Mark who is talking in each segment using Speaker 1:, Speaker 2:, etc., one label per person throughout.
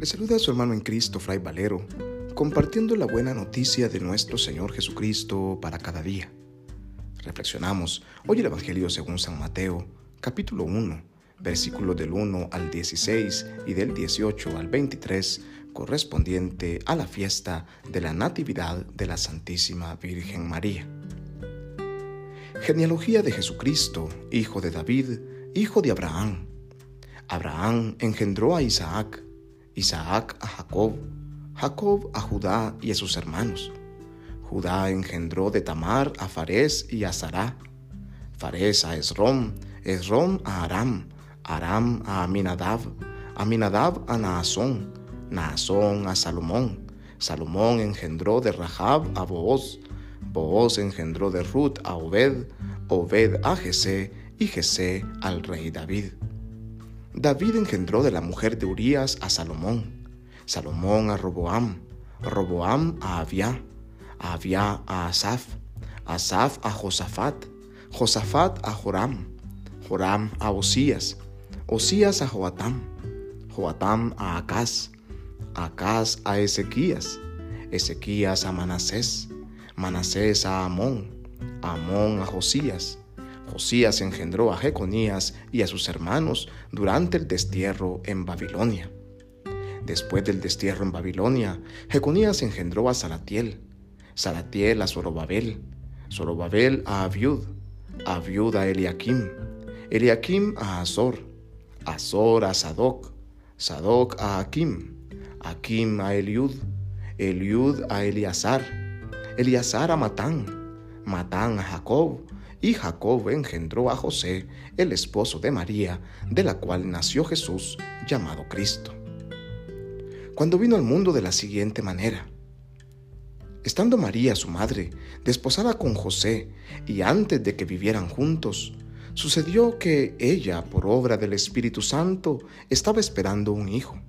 Speaker 1: Le saluda a su hermano en Cristo, Fray Valero, compartiendo la buena noticia de nuestro Señor Jesucristo para cada día. Reflexionamos hoy el Evangelio según San Mateo, capítulo 1, versículos del 1 al 16 y del 18 al 23, correspondiente a la fiesta de la Natividad de la Santísima Virgen María. Genealogía de Jesucristo, hijo de David, hijo de Abraham. Abraham engendró a Isaac, Isaac a Jacob, Jacob a Judá y a sus hermanos. Judá engendró de Tamar a Fares y a Sará, Fares a Esrom, Esrom a Aram, Aram a Aminadab, Aminadab a Naasón, Naasón a Salomón, Salomón engendró de Rahab a Booz, Booz engendró de Ruth a Obed, Obed a Jesé y Jesé al rey David. David engendró de la mujer de Urías a Salomón, Salomón a Roboam, Roboam a Abia, Abia a Asaf, Asaf a Josafat, Josafat a Joram, Joram a Osías, Osías a Joatam, Joatam a Acaz, Acaz a Ezequías, Ezequías a Manasés, Manasés a Amón, Amón a Josías, Josías engendró a Jeconías y a sus hermanos durante el destierro en Babilonia. Después del destierro en Babilonia, Jeconías engendró a Salatiel, Salatiel a Zorobabel, Zorobabel a Abiud, Abiud a Eliakim, Eliakim a Azor, Azor a Sadoc, Sadoc a Akim, Akim a Eliud, Eliud a Eliazar, Eliazar a Matán, Matán a Jacob, y Jacob engendró a José, el esposo de María, de la cual nació Jesús, llamado Cristo. Cuando vino al mundo de la siguiente manera. Estando María, su madre, desposada con José, y antes de que vivieran juntos, sucedió que ella, por obra del Espíritu Santo, estaba esperando un hijo.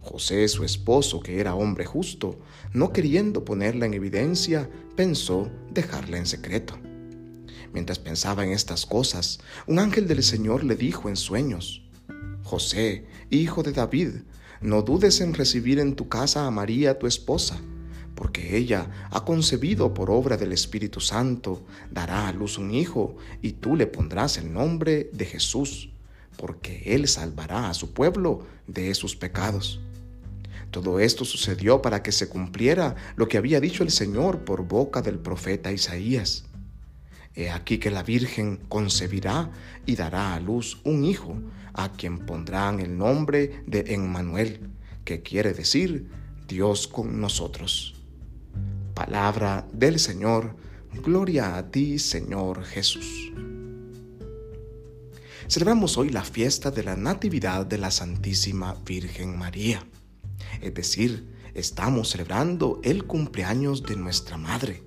Speaker 1: José, su esposo, que era hombre justo, no queriendo ponerla en evidencia, pensó dejarla en secreto. Mientras pensaba en estas cosas, un ángel del Señor le dijo en sueños, José, hijo de David, no dudes en recibir en tu casa a María tu esposa, porque ella ha concebido por obra del Espíritu Santo, dará a luz un hijo, y tú le pondrás el nombre de Jesús, porque él salvará a su pueblo de sus pecados. Todo esto sucedió para que se cumpliera lo que había dicho el Señor por boca del profeta Isaías. He aquí que la Virgen concebirá y dará a luz un hijo, a quien pondrán el nombre de Emmanuel, que quiere decir Dios con nosotros. Palabra del Señor, gloria a ti, Señor Jesús. Celebramos hoy la fiesta de la Natividad de la Santísima Virgen María, es decir, estamos celebrando el cumpleaños de nuestra Madre,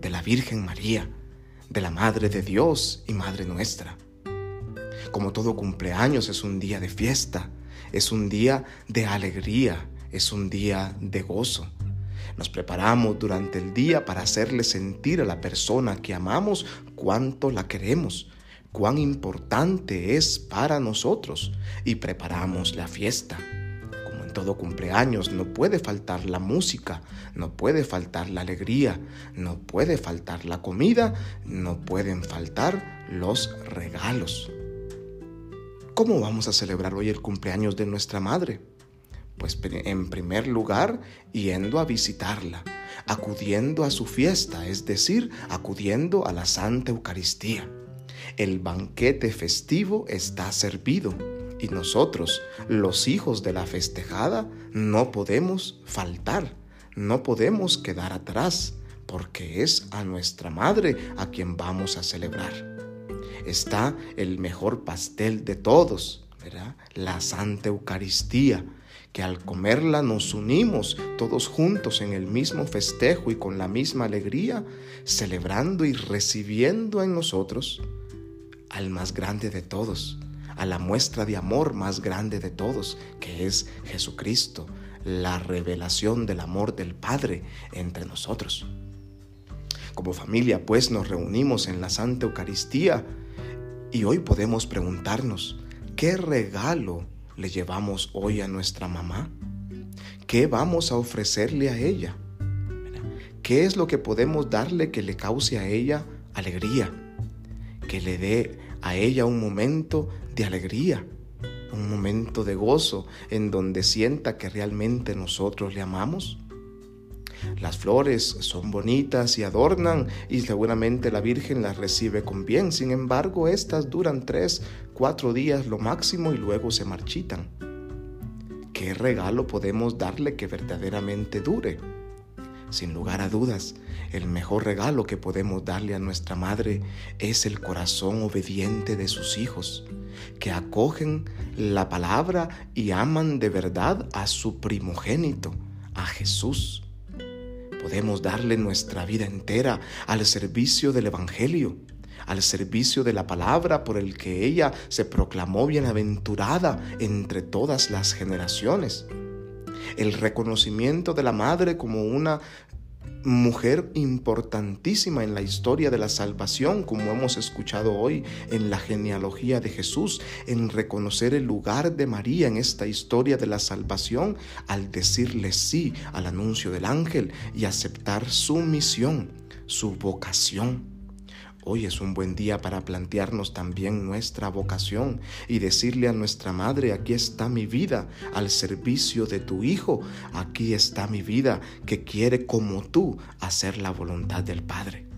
Speaker 1: de la Virgen María de la Madre de Dios y Madre nuestra. Como todo cumpleaños es un día de fiesta, es un día de alegría, es un día de gozo. Nos preparamos durante el día para hacerle sentir a la persona que amamos cuánto la queremos, cuán importante es para nosotros y preparamos la fiesta todo cumpleaños no puede faltar la música, no puede faltar la alegría, no puede faltar la comida, no pueden faltar los regalos. ¿Cómo vamos a celebrar hoy el cumpleaños de nuestra madre? Pues en primer lugar, yendo a visitarla, acudiendo a su fiesta, es decir, acudiendo a la Santa Eucaristía. El banquete festivo está servido y nosotros, los hijos de la festejada, no podemos faltar, no podemos quedar atrás, porque es a nuestra madre a quien vamos a celebrar. Está el mejor pastel de todos, ¿verdad? La Santa Eucaristía, que al comerla nos unimos todos juntos en el mismo festejo y con la misma alegría, celebrando y recibiendo en nosotros al más grande de todos, a la muestra de amor más grande de todos, que es Jesucristo, la revelación del amor del Padre entre nosotros. Como familia, pues, nos reunimos en la Santa Eucaristía y hoy podemos preguntarnos, ¿qué regalo le llevamos hoy a nuestra mamá? ¿Qué vamos a ofrecerle a ella? ¿Qué es lo que podemos darle que le cause a ella alegría? Que le dé a ella un momento de alegría, un momento de gozo en donde sienta que realmente nosotros le amamos. Las flores son bonitas y adornan y seguramente la Virgen las recibe con bien. Sin embargo, estas duran tres, cuatro días lo máximo y luego se marchitan. ¿Qué regalo podemos darle que verdaderamente dure? Sin lugar a dudas, el mejor regalo que podemos darle a nuestra madre es el corazón obediente de sus hijos, que acogen la palabra y aman de verdad a su primogénito, a Jesús. Podemos darle nuestra vida entera al servicio del Evangelio, al servicio de la palabra por el que ella se proclamó bienaventurada entre todas las generaciones el reconocimiento de la madre como una mujer importantísima en la historia de la salvación, como hemos escuchado hoy en la genealogía de Jesús, en reconocer el lugar de María en esta historia de la salvación al decirle sí al anuncio del ángel y aceptar su misión, su vocación. Hoy es un buen día para plantearnos también nuestra vocación y decirle a nuestra madre, aquí está mi vida al servicio de tu Hijo, aquí está mi vida que quiere como tú hacer la voluntad del Padre.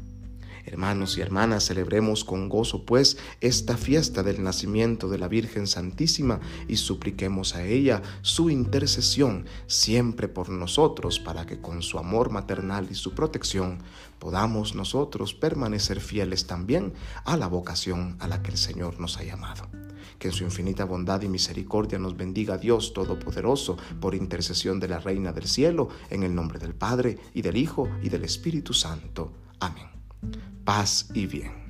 Speaker 1: Hermanos y hermanas, celebremos con gozo pues esta fiesta del nacimiento de la Virgen Santísima y supliquemos a ella su intercesión siempre por nosotros para que con su amor maternal y su protección podamos nosotros permanecer fieles también a la vocación a la que el Señor nos ha llamado. Que en su infinita bondad y misericordia nos bendiga Dios Todopoderoso por intercesión de la Reina del Cielo, en el nombre del Padre y del Hijo y del Espíritu Santo. Amén paz y bien.